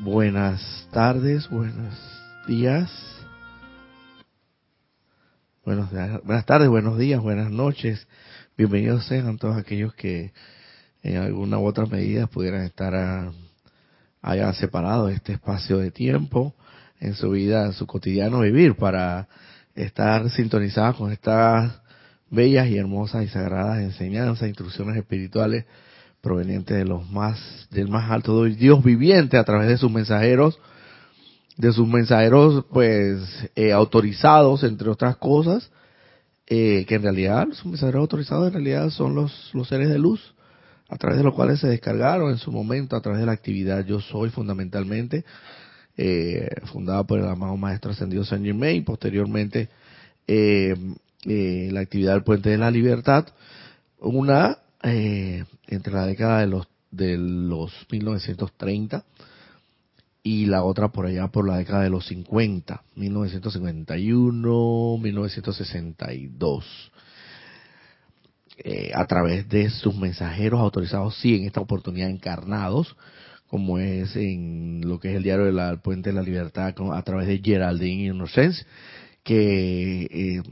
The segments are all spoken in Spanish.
Buenas tardes, buenos días. Buenos, buenas tardes, buenos días, buenas noches. Bienvenidos sean todos aquellos que en alguna u otra medida pudieran estar a, hayan separado este espacio de tiempo en su vida, en su cotidiano vivir para estar sintonizados con estas bellas y hermosas y sagradas enseñanzas, instrucciones espirituales provenientes de los más, del más alto Dios viviente a través de sus mensajeros, de sus mensajeros pues eh, autorizados entre otras cosas, eh, que en realidad sus mensajeros autorizados en realidad son los, los seres de luz, a través de los cuales se descargaron en su momento a través de la actividad Yo Soy fundamentalmente, eh, fundada por el amado Maestro Ascendido Saint Germain, posteriormente eh, eh, la actividad del Puente de la Libertad, una eh, entre la década de los de los 1930 y la otra por allá por la década de los 50, 1951, 1962. Eh, a través de sus mensajeros autorizados, sí, en esta oportunidad encarnados, como es en lo que es el diario del Puente de la Libertad, a través de Geraldine Innocence, que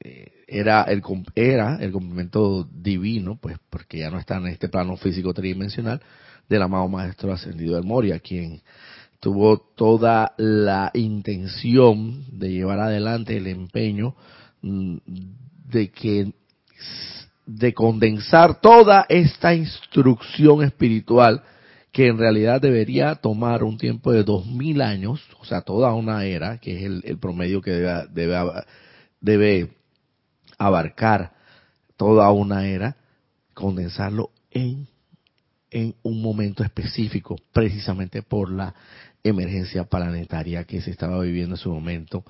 eh, era el era el complemento divino, pues porque ya no está en este plano físico tridimensional del amado maestro ascendido del Moria, quien tuvo toda la intención de llevar adelante el empeño mm, de que de condensar toda esta instrucción espiritual que en realidad debería tomar un tiempo de dos mil años, o sea, toda una era, que es el, promedio que debe, debe, debe abarcar toda una era, condensarlo en, en un momento específico, precisamente por la emergencia planetaria que se estaba viviendo en su momento,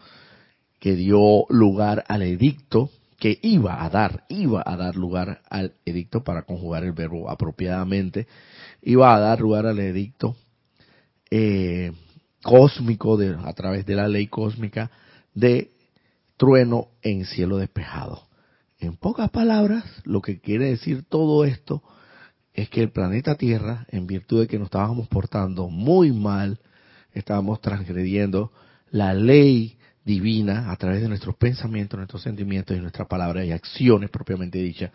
que dio lugar al edicto que iba a dar, iba a dar lugar al edicto para conjugar el verbo apropiadamente, iba a dar lugar al edicto eh, cósmico de, a través de la ley cósmica de trueno en cielo despejado. En pocas palabras, lo que quiere decir todo esto es que el planeta Tierra, en virtud de que nos estábamos portando muy mal, estábamos transgrediendo la ley divina a través de nuestros pensamientos, nuestros sentimientos y nuestras palabras y acciones propiamente dichas,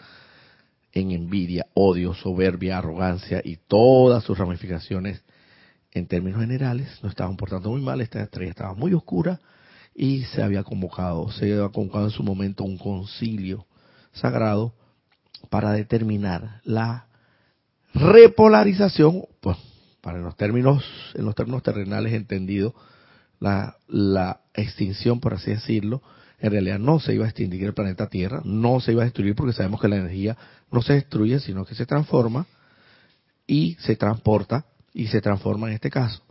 en envidia, odio, soberbia, arrogancia y todas sus ramificaciones en términos generales, nos estaban portando muy mal, esta estrella estaba muy oscura y se había convocado, se había convocado en su momento un concilio sagrado para determinar la repolarización, pues, para los términos, en los términos terrenales entendidos, la, la extinción, por así decirlo, en realidad no se iba a extinguir el planeta Tierra, no se iba a destruir porque sabemos que la energía no se destruye, sino que se transforma y se transporta y se transforma en este caso.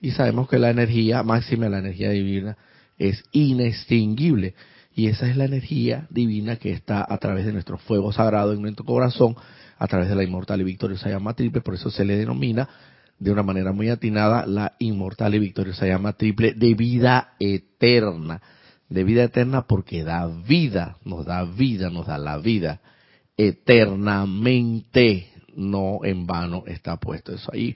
Y sabemos que la energía máxima, la energía divina, es inextinguible. Y esa es la energía divina que está a través de nuestro fuego sagrado en nuestro corazón, a través de la inmortal y victoriosa llama triple, por eso se le denomina de una manera muy atinada la inmortal y victoriosa llama triple de vida eterna. De vida eterna porque da vida, nos da vida, nos da la vida eternamente, no en vano está puesto eso ahí.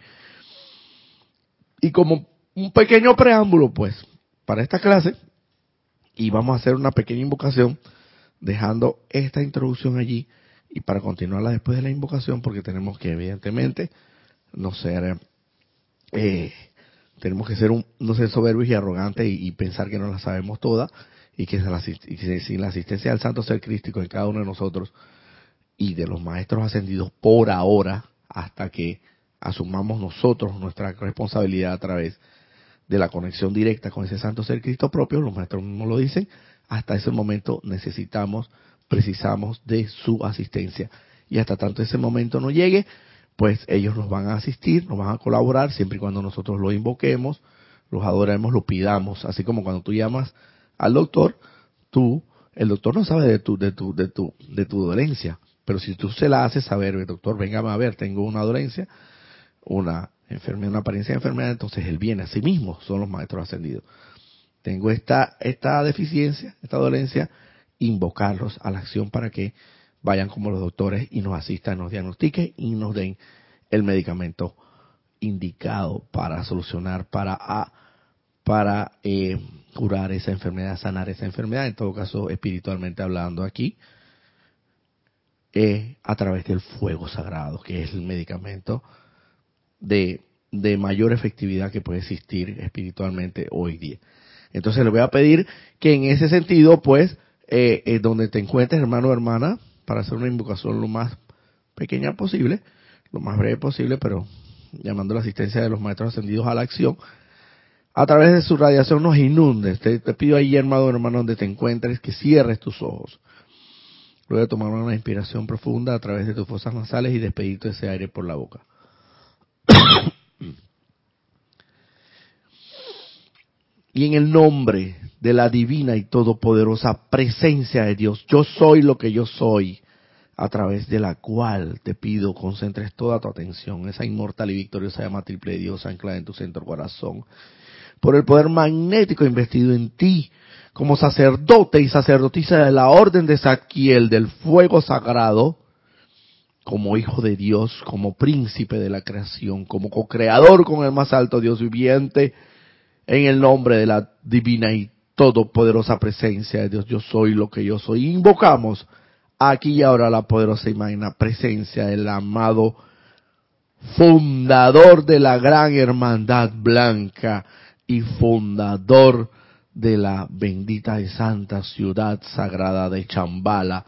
Y como un pequeño preámbulo, pues, para esta clase, y vamos a hacer una pequeña invocación dejando esta introducción allí y para continuarla después de la invocación porque tenemos que evidentemente no ser eh, tenemos que ser un, no ser soberbios y arrogantes y, pensar que no la sabemos toda y que, sin la asistencia del santo ser crístico en cada uno de nosotros y de los maestros ascendidos por ahora hasta que asumamos nosotros nuestra responsabilidad a través de la conexión directa con ese santo ser Cristo propio, los maestros no lo dicen, hasta ese momento necesitamos, precisamos de su asistencia. Y hasta tanto ese momento no llegue, pues ellos nos van a asistir, nos van a colaborar, siempre y cuando nosotros lo invoquemos, los adoremos, lo pidamos. Así como cuando tú llamas al doctor, tú, el doctor no sabe de tu, de tu, de tu, de tu dolencia, pero si tú se la haces saber, doctor, venga a ver, tengo una dolencia, una enfermedad, una apariencia de enfermedad, entonces él viene a sí mismo, son los maestros ascendidos. Tengo esta, esta deficiencia, esta dolencia, invocarlos a la acción para que vayan como los doctores y nos asistan, nos diagnostiquen y nos den el medicamento indicado para solucionar, para, para eh, curar esa enfermedad, sanar esa enfermedad, en todo caso espiritualmente hablando aquí, es a través del fuego sagrado, que es el medicamento de, de mayor efectividad que puede existir espiritualmente hoy día. Entonces le voy a pedir que en ese sentido, pues, eh, eh, donde te encuentres, hermano o hermana, para hacer una invocación lo más pequeña posible, lo más breve posible, pero llamando la asistencia de los maestros ascendidos a la acción, a través de su radiación nos inundes. Te, pido ahí, hermano hermano, donde te encuentres, que cierres tus ojos. Luego de tomar una inspiración profunda a través de tus fosas nasales y despedirte ese aire por la boca. Y en el nombre de la divina y todopoderosa presencia de Dios, yo soy lo que yo soy, a través de la cual te pido concentres toda tu atención, esa inmortal y victoriosa llama triple de Dios anclada en tu centro corazón, por el poder magnético investido en ti, como sacerdote y sacerdotisa de la orden de Zadkiel del fuego sagrado, como hijo de Dios, como príncipe de la creación, como co-creador con el más alto Dios viviente, en el nombre de la divina y todopoderosa presencia de Dios, yo soy lo que yo soy. Invocamos aquí y ahora la poderosa y magna presencia del amado fundador de la gran hermandad blanca y fundador de la bendita y santa ciudad sagrada de Chambala,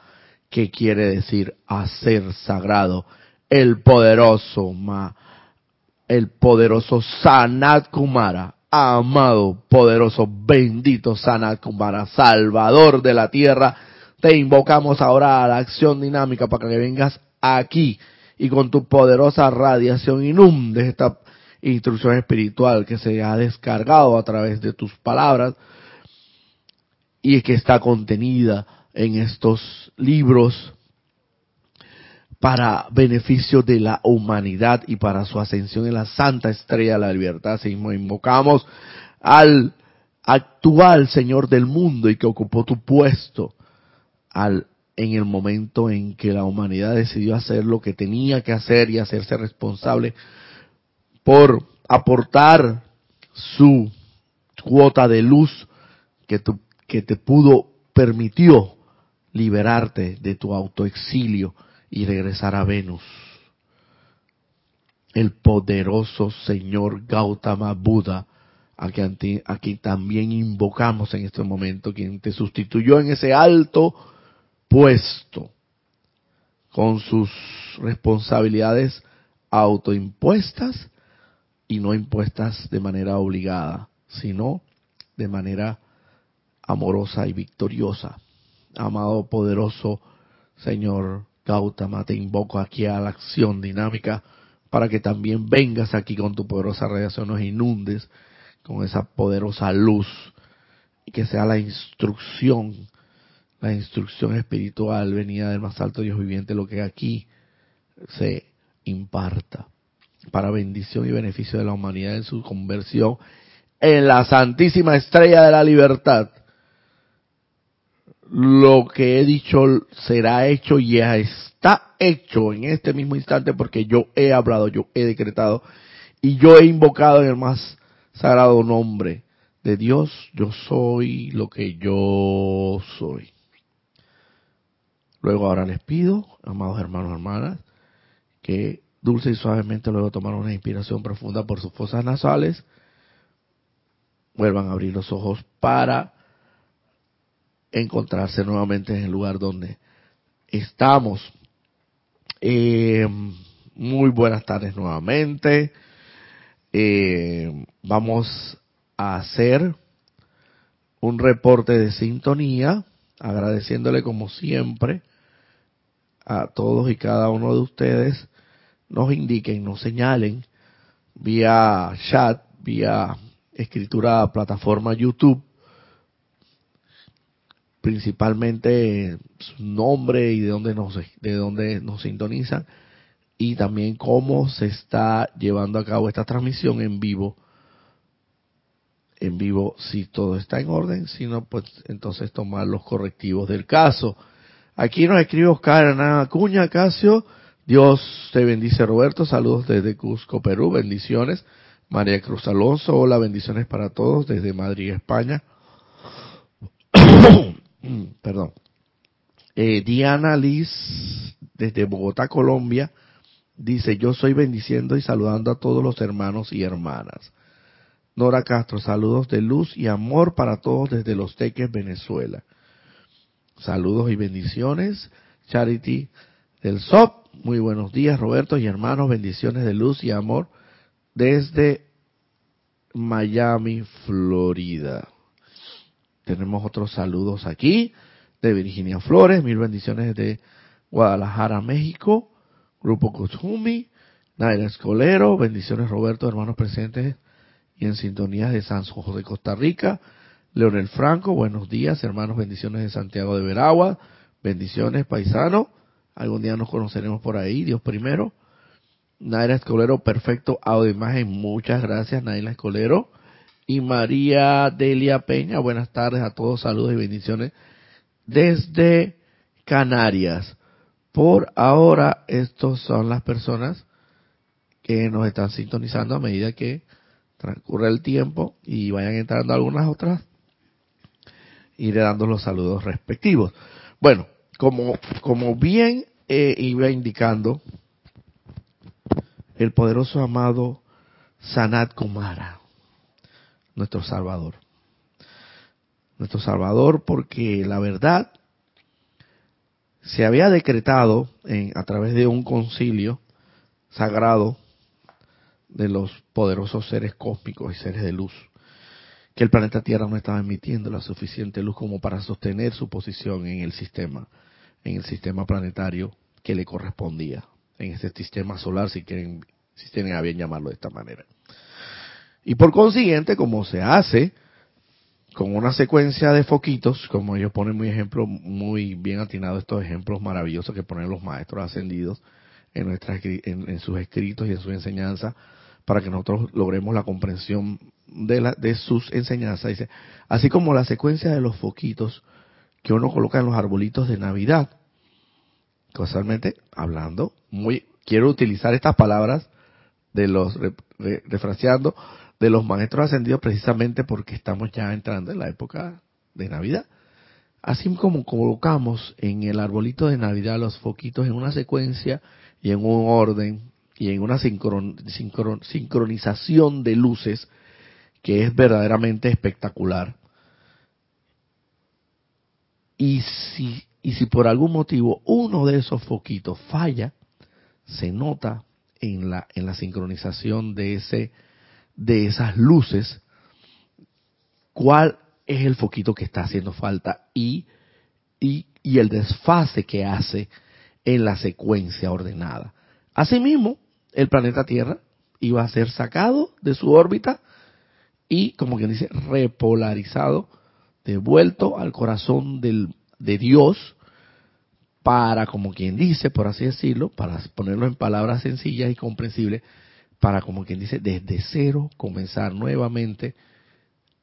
que quiere decir hacer sagrado, el poderoso Ma, el poderoso Sanat Kumara, amado, poderoso, bendito Sanat Kumara, salvador de la tierra, te invocamos ahora a la acción dinámica para que vengas aquí y con tu poderosa radiación inundes esta instrucción espiritual que se ha descargado a través de tus palabras y que está contenida en estos libros para beneficio de la humanidad y para su ascensión en la santa estrella de la libertad. Seguimos, invocamos al actual Señor del mundo y que ocupó tu puesto al en el momento en que la humanidad decidió hacer lo que tenía que hacer y hacerse responsable por aportar su cuota de luz que, que te pudo, permitió liberarte de tu autoexilio y regresar a Venus. El poderoso Señor Gautama Buda, a quien aquí también invocamos en este momento, quien te sustituyó en ese alto puesto con sus responsabilidades autoimpuestas y no impuestas de manera obligada, sino de manera amorosa y victoriosa. Amado poderoso Señor Gautama, te invoco aquí a la acción dinámica para que también vengas aquí con tu poderosa radiación, nos inundes con esa poderosa luz y que sea la instrucción la instrucción espiritual venida del más alto Dios viviente, lo que aquí se imparta para bendición y beneficio de la humanidad en su conversión en la santísima estrella de la libertad. Lo que he dicho será hecho y ya está hecho en este mismo instante porque yo he hablado, yo he decretado y yo he invocado en el más sagrado nombre de Dios, yo soy lo que yo soy. Luego ahora les pido, amados hermanos hermanas, que dulce y suavemente luego tomar una inspiración profunda por sus fosas nasales, vuelvan a abrir los ojos para encontrarse nuevamente en el lugar donde estamos. Eh, muy buenas tardes nuevamente. Eh, vamos a hacer un reporte de sintonía, agradeciéndole como siempre a todos y cada uno de ustedes nos indiquen, nos señalen vía chat, vía escritura plataforma YouTube, principalmente su nombre y de dónde nos de dónde nos sintonizan y también cómo se está llevando a cabo esta transmisión en vivo en vivo si todo está en orden, si no pues entonces tomar los correctivos del caso. Aquí nos escribe Oscar Hernán Acuña Casio, Dios te bendice Roberto, saludos desde Cusco, Perú, bendiciones. María Cruz Alonso, hola, bendiciones para todos desde Madrid, España. Perdón. Eh, Diana Liz, desde Bogotá, Colombia, dice, yo soy bendiciendo y saludando a todos los hermanos y hermanas. Nora Castro, saludos de luz y amor para todos desde Los Teques, Venezuela. Saludos y bendiciones. Charity del SOP, muy buenos días Roberto y hermanos, bendiciones de luz y amor desde Miami, Florida. Tenemos otros saludos aquí de Virginia Flores, mil bendiciones de Guadalajara, México. Grupo Kuzumi, Naira Escolero, bendiciones Roberto, hermanos presentes y en sintonía de San José de Costa Rica. Leonel Franco, buenos días, hermanos, bendiciones de Santiago de Veragua, bendiciones paisano. Algún día nos conoceremos por ahí, Dios primero. Naira Escolero, perfecto audio imagen, muchas gracias Naira Escolero. Y María Delia Peña, buenas tardes a todos, saludos y bendiciones desde Canarias. Por ahora, estos son las personas que nos están sintonizando a medida que transcurre el tiempo y vayan entrando algunas otras, iré dando los saludos respectivos. Bueno, como, como bien eh, iba indicando, el poderoso amado Sanat Kumara, nuestro Salvador. Nuestro Salvador porque la verdad se había decretado en, a través de un concilio sagrado de los poderosos seres cósmicos y seres de luz, que el planeta Tierra no estaba emitiendo la suficiente luz como para sostener su posición en el sistema, en el sistema planetario que le correspondía, en este sistema solar, si quieren, si tienen a bien llamarlo de esta manera. Y por consiguiente, como se hace con una secuencia de foquitos, como ellos ponen muy ejemplo, muy bien atinado estos ejemplos maravillosos que ponen los maestros ascendidos en, nuestras, en, sus escritos y en su enseñanza, para que nosotros logremos la comprensión de, la, de sus enseñanzas. Dice, así como la secuencia de los foquitos que uno coloca en los arbolitos de Navidad, casualmente hablando, muy, quiero utilizar estas palabras de los, refraseando, de los maestros ascendidos precisamente porque estamos ya entrando en la época de Navidad. Así como colocamos en el arbolito de Navidad los foquitos en una secuencia y en un orden y en una sincronización de luces que es verdaderamente espectacular. Y si, y si por algún motivo uno de esos foquitos falla, se nota en la, en la sincronización de ese de esas luces, cuál es el foquito que está haciendo falta y, y, y el desfase que hace en la secuencia ordenada. Asimismo, el planeta Tierra iba a ser sacado de su órbita y, como quien dice, repolarizado, devuelto al corazón del, de Dios para, como quien dice, por así decirlo, para ponerlo en palabras sencillas y comprensibles, para, como quien dice, desde cero comenzar nuevamente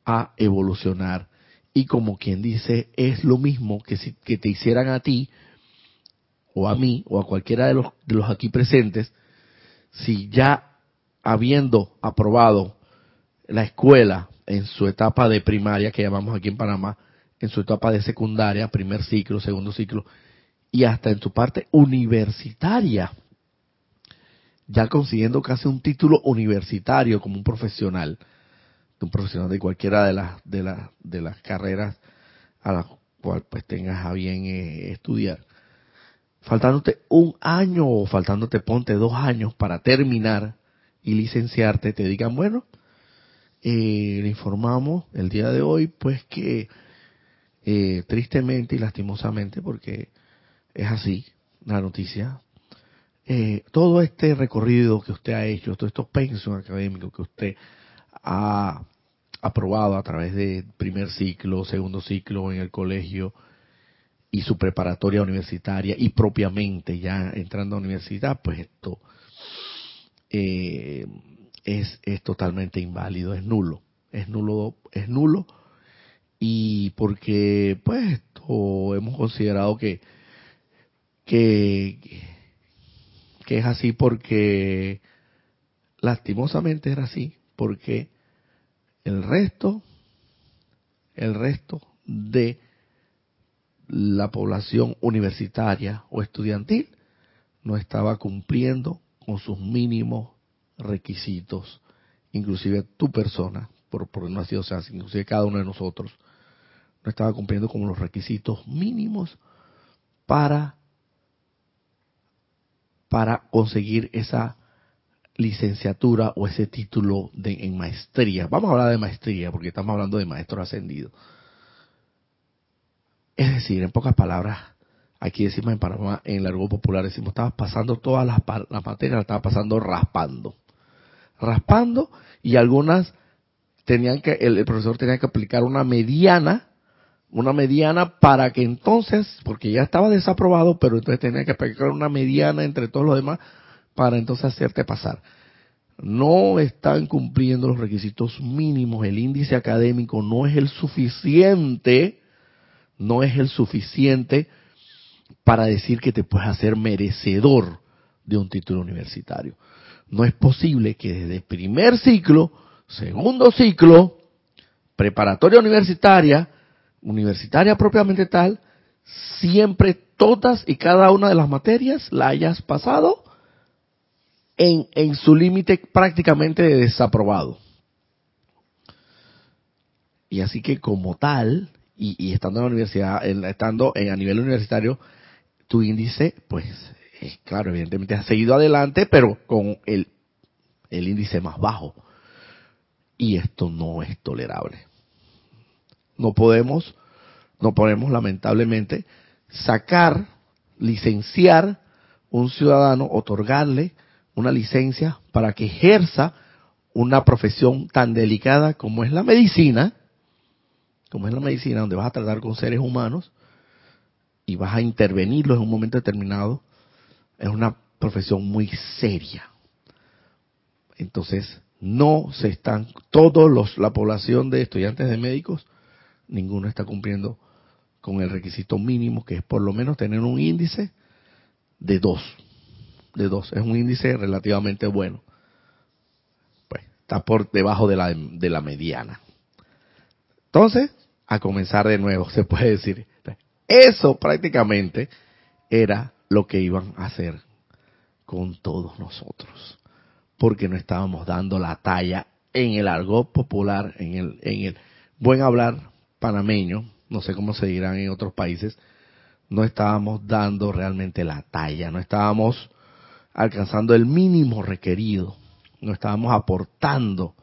a evolucionar. Y como quien dice, es lo mismo que si que te hicieran a ti, o a mí, o a cualquiera de los, de los aquí presentes, si ya habiendo aprobado la escuela en su etapa de primaria, que llamamos aquí en Panamá, en su etapa de secundaria, primer ciclo, segundo ciclo, y hasta en su parte universitaria, ya consiguiendo casi un título universitario como un profesional, un profesional de cualquiera de las de las de las carreras a las cual pues tengas a bien eh, estudiar. Faltándote un año o faltándote ponte dos años para terminar y licenciarte, te digan, bueno, eh, le informamos el día de hoy pues que eh, tristemente y lastimosamente, porque es así la noticia, eh, todo este recorrido que usted ha hecho, todos estos pensos académicos que usted ha aprobado a través de primer ciclo, segundo ciclo en el colegio y su preparatoria universitaria y propiamente ya entrando a la universidad, pues esto eh, es, es totalmente inválido, es nulo, es nulo, es nulo. Y porque pues esto hemos considerado que que que es así porque lastimosamente era así, porque el resto, el resto de la población universitaria o estudiantil no estaba cumpliendo con sus mínimos requisitos, inclusive tu persona, por, por no sido o sea, inclusive cada uno de nosotros, no estaba cumpliendo con los requisitos mínimos para, para conseguir esa licenciatura o ese título de, en maestría. Vamos a hablar de maestría porque estamos hablando de maestro ascendido. Es decir, en pocas palabras, aquí decimos en Panamá, en el argot popular, decimos, estabas pasando todas las, las materias, las estaba pasando raspando. Raspando y algunas tenían que, el, profesor tenía que aplicar una mediana, una mediana para que entonces, porque ya estaba desaprobado, pero entonces tenía que aplicar una mediana entre todos los demás para entonces hacerte pasar. No están cumpliendo los requisitos mínimos, el índice académico no es el suficiente no es el suficiente para decir que te puedes hacer merecedor de un título universitario. No es posible que desde primer ciclo, segundo ciclo, preparatoria universitaria, universitaria propiamente tal, siempre todas y cada una de las materias la hayas pasado en, en su límite prácticamente de desaprobado. Y así que como tal, y, estando en la universidad, estando en, a nivel universitario, tu índice, pues, es claro, evidentemente has seguido adelante, pero con el, el índice más bajo. Y esto no es tolerable. No podemos, no podemos lamentablemente sacar, licenciar un ciudadano, otorgarle una licencia para que ejerza una profesión tan delicada como es la medicina, como es la medicina, donde vas a tratar con seres humanos y vas a intervenirlos en un momento determinado, es una profesión muy seria. Entonces, no se están, todos los, la población de estudiantes de médicos, ninguno está cumpliendo con el requisito mínimo, que es por lo menos tener un índice de dos. De dos. Es un índice relativamente bueno. Pues está por debajo de la, de la mediana. Entonces, a comenzar de nuevo, se puede decir. Eso prácticamente era lo que iban a hacer con todos nosotros, porque no estábamos dando la talla en el argot popular, en el, en el buen hablar panameño, no sé cómo se dirán en otros países, no estábamos dando realmente la talla, no estábamos alcanzando el mínimo requerido, no estábamos aportando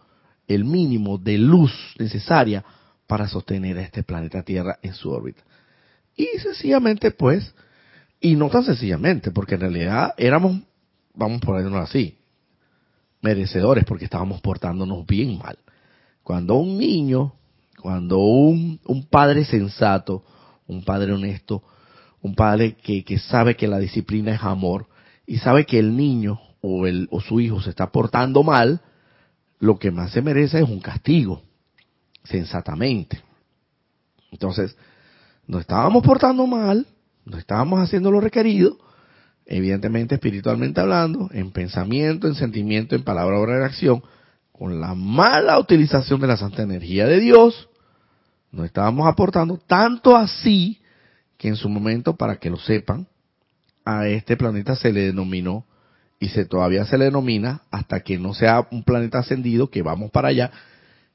el mínimo de luz necesaria para sostener a este planeta Tierra en su órbita. Y sencillamente, pues, y no tan sencillamente, porque en realidad éramos, vamos a ponerlo así, merecedores porque estábamos portándonos bien mal. Cuando un niño, cuando un, padre sensato, un padre honesto, un padre que, sabe que la disciplina es amor y sabe que el niño o, el, o su hijo se está portando mal, lo que más se merece es un castigo sensatamente. Entonces, no estábamos portando mal, no estábamos haciendo lo requerido, evidentemente espiritualmente hablando, en pensamiento, en sentimiento, en palabra, obra y acción, con la mala utilización de la santa energía de Dios, no estábamos aportando tanto así que en su momento, para que lo sepan, a este planeta se le denominó y se todavía se le denomina hasta que no sea un planeta ascendido que vamos para allá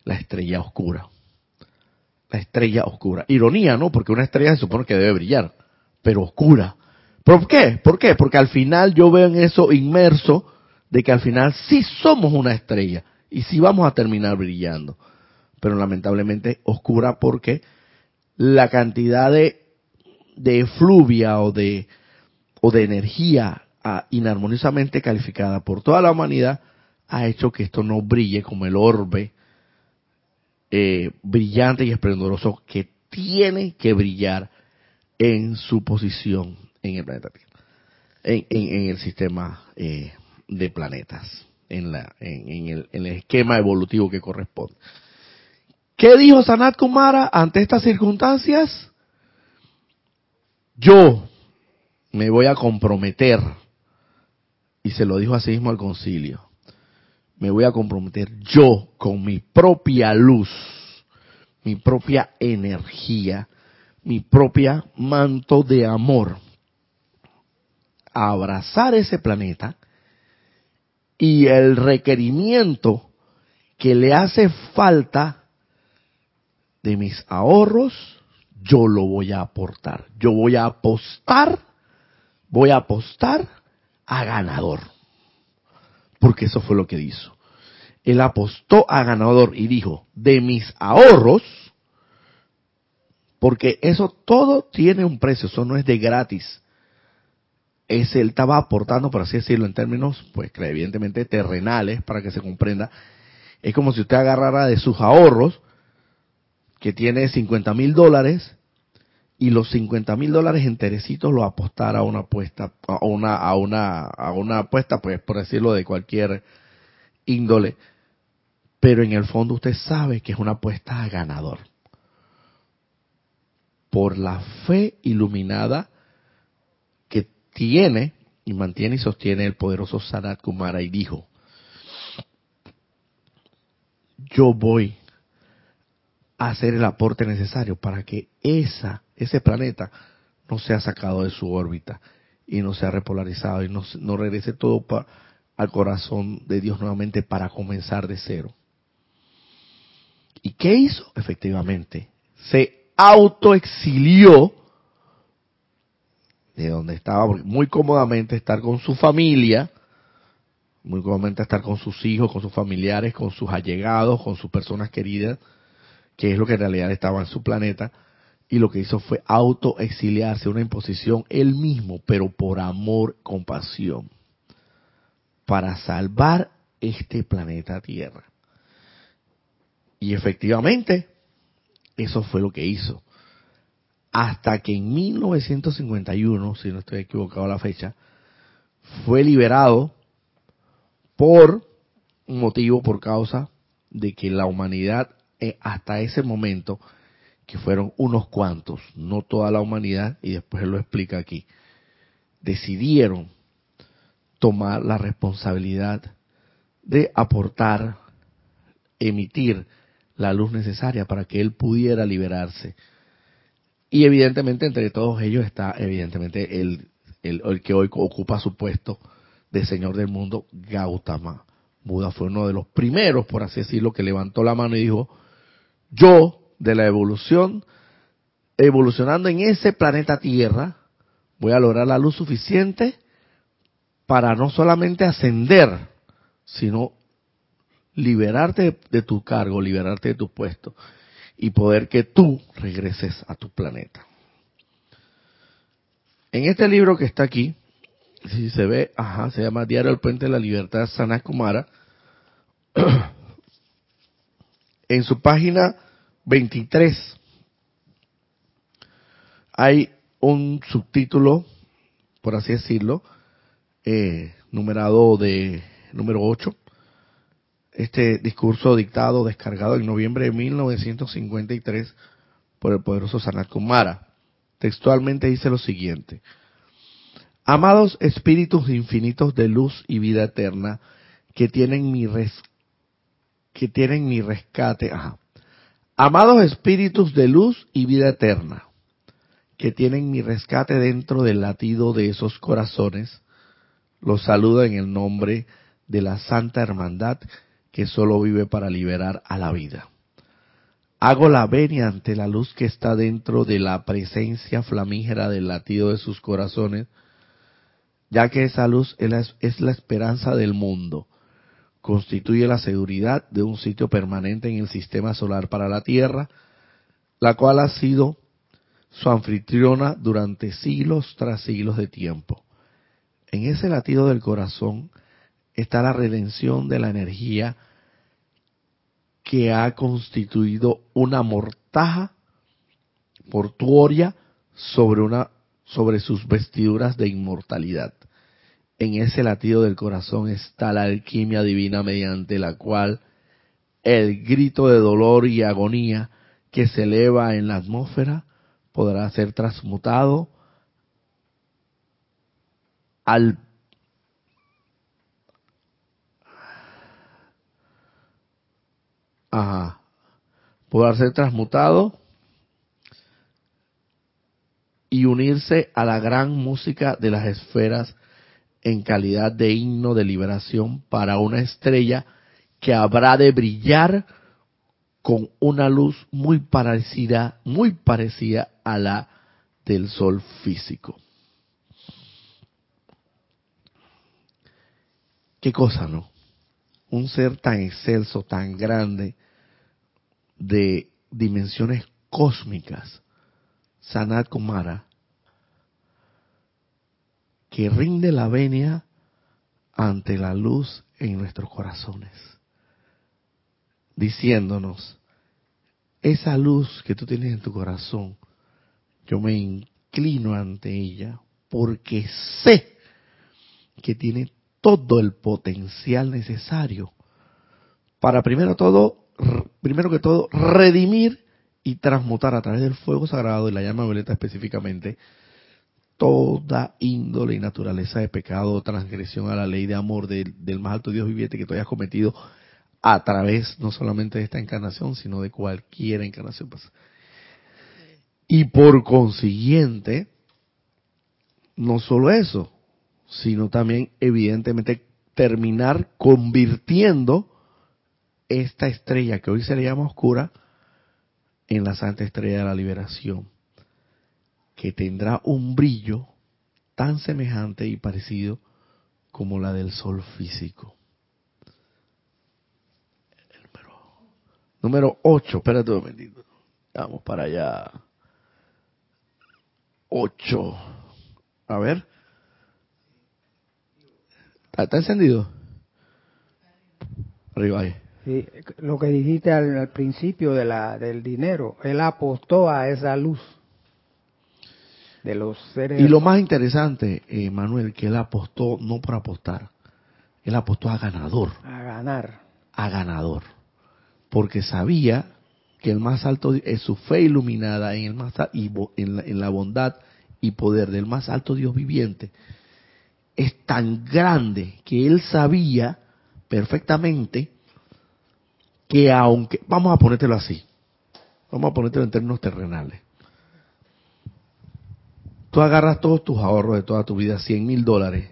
la estrella oscura. La estrella oscura. Ironía, ¿no? Porque una estrella se supone que debe brillar, pero oscura. ¿Por qué? ¿Por qué? Porque al final yo veo en eso inmerso de que al final sí somos una estrella y sí vamos a terminar brillando. Pero lamentablemente oscura porque la cantidad de, de efluvia o de, o de energía ah, inarmoniosamente calificada por toda la humanidad ha hecho que esto no brille como el orbe eh, brillante y esplendoroso que tiene que brillar en su posición en el planeta Tierra, en, el sistema eh, de planetas, en, la, en, el, en el esquema evolutivo que corresponde. ¿Qué dijo Sanat Kumara ante estas circunstancias? Yo me voy a comprometer, y se lo dijo así mismo al concilio, me voy a comprometer yo con mi propia luz, mi propia energía, mi propia manto de amor, a abrazar ese planeta y el requerimiento que le hace falta de mis ahorros, yo lo voy a aportar. Yo voy a apostar, voy a apostar a ganador. Porque eso fue lo que hizo. Él apostó a ganador y dijo, de mis ahorros, porque eso todo tiene un precio, eso no es de gratis. Es, él estaba aportando, por así decirlo, en términos, pues evidentemente terrenales, para que se comprenda. Es como si usted agarrara de sus ahorros, que tiene 50 mil dólares, y los 50 mil dólares enterecitos lo apostara a una apuesta, a una, a una, a una apuesta, pues por decirlo de cualquier índole. Pero en el fondo usted sabe que es una apuesta a ganador. Por la fe iluminada y mantiene y sostiene el poderoso Sanat Kumara y dijo, yo voy a hacer el aporte necesario para que esa ese planeta no sea sacado de su órbita y no sea repolarizado y no, no regrese todo al corazón de Dios nuevamente para comenzar de cero. ¿Y qué hizo? Efectivamente, se autoexilió de donde estaba, muy cómodamente estar con su familia, muy cómodamente estar con sus hijos, con sus familiares, con sus allegados, con sus personas queridas, que es lo que en realidad estaba en su planeta, y lo que hizo fue autoexiliarse, una imposición él mismo, pero por amor, compasión, para salvar este planeta Tierra. Y efectivamente, eso fue lo que hizo. Hasta que en 1951, si no estoy equivocado la fecha, fue liberado por un motivo, por causa de que la humanidad eh, hasta ese momento que fueron unos cuantos, no toda la humanidad, y después lo explica aquí, decidieron tomar la responsabilidad de aportar, emitir la luz necesaria para que él pudiera liberarse. Y evidentemente entre todos ellos está evidentemente el, el, que hoy ocupa su puesto de Señor del mundo, Gautama. Buda fue uno de los primeros, por así decirlo, que levantó la mano y dijo, yo de la evolución, evolucionando en ese planeta Tierra, voy a lograr la luz suficiente para no solamente ascender, sino liberarte de, tu cargo, liberarte de tu puesto y poder que tú regreses a tu planeta. En este libro que está aquí, si se ve, ajá, se llama Diario del Puente de la Libertad Sana Kumara, en su página 23 hay un subtítulo, por así decirlo, eh, numerado de número 8. Este discurso dictado, descargado en noviembre de 1953 por el poderoso Sanat Kumara. Textualmente dice lo siguiente. Amados espíritus infinitos de luz y vida eterna que tienen mi res, que tienen mi rescate, Amados espíritus de luz y vida eterna, que tienen mi rescate dentro del latido de esos corazones, los saludo en el nombre de la Santa Hermandad que solo vive para liberar a la vida. Hago la venia ante la luz que está dentro de la presencia flamígera del latido de sus corazones, ya que esa luz es la esperanza del mundo constituye la seguridad de un sitio permanente en el sistema solar para la Tierra, la cual ha sido su anfitriona durante siglos tras siglos de tiempo. En ese latido del corazón está la redención de la energía que ha constituido una mortaja portuoria sobre una sobre sus vestiduras de inmortalidad. En ese latido del corazón está la alquimia divina mediante la cual el grito de dolor y agonía que se eleva en la atmósfera podrá ser transmutado al Ajá. Poder ser transmutado y unirse a la gran música de las esferas en calidad de himno de liberación para una estrella que habrá de brillar con una luz muy parecida, muy parecida a la del sol físico. Qué cosa, ¿no? Un ser tan excelso, tan grande, de dimensiones cósmicas, Sanat Kumara, que rinde la venia ante la luz en nuestros corazones, diciéndonos, esa luz que tú tienes en tu corazón, yo me inclino ante ella porque sé que tiene todo el potencial necesario para primero todo, primero que todo, redimir y transmutar a través del fuego sagrado y la llama violeta específicamente toda índole y naturaleza de pecado, transgresión a la ley de amor del, más alto Dios viviente que tú hayas cometido a través no solamente de esta encarnación, sino de cualquier encarnación pasada. Y por consiguiente, no solo eso, sino también evidentemente terminar convirtiendo esta estrella que hoy se le llama oscura en la santa estrella de la liberación que tendrá un brillo tan semejante y parecido como la del sol físico. Número, número 8, espérate un momentito. Vamos para allá. 8. A ver. ¿Está, encendido? Arriba ahí. Sí, lo que dijiste al, al principio de la, del dinero, él apostó a esa luz de los seres. Y lo más interesante, eh, Manuel, que él apostó no por apostar, él apostó a ganador. A ganar. A ganador. Porque sabía que el más alto es su fe iluminada en el más y en la, en la bondad y poder del más alto Dios viviente es tan grande que él sabía perfectamente que aunque vamos a ponértelo así, vamos a ponértelo en términos terrenales, Tú agarras todos tus ahorros de toda tu vida, 100 mil dólares,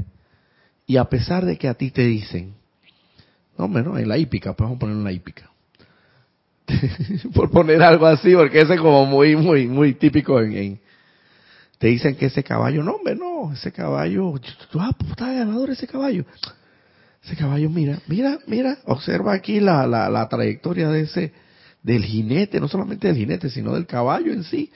y a pesar de que a ti te dicen, no, menos en la hípica, pues vamos a poner en la hípica. Por poner algo así, porque ese es como muy, muy, muy típico en, te dicen que ese caballo, no, hombre, no, ese caballo, tú ah, pues, está ganador ese caballo. Ese caballo, mira, mira, mira, observa aquí la, la, la trayectoria de ese, del jinete, no solamente del jinete, sino del caballo en sí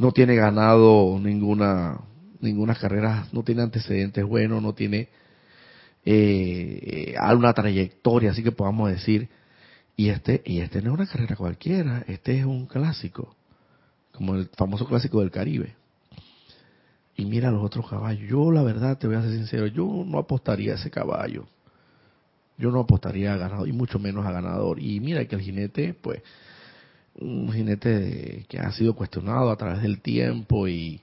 no tiene ganado ninguna ninguna carrera, no tiene antecedentes buenos, no tiene eh, alguna trayectoria, así que podamos decir, y este y este no es una carrera cualquiera, este es un clásico, como el famoso clásico del Caribe. Y mira los otros caballos. Yo la verdad te voy a ser sincero, yo no apostaría a ese caballo. Yo no apostaría a ganador y mucho menos a ganador. Y mira que el jinete, pues, un jinete que ha sido cuestionado a través del tiempo y